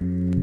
Mm-hmm.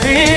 caer.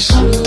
Shoot.